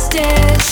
justice.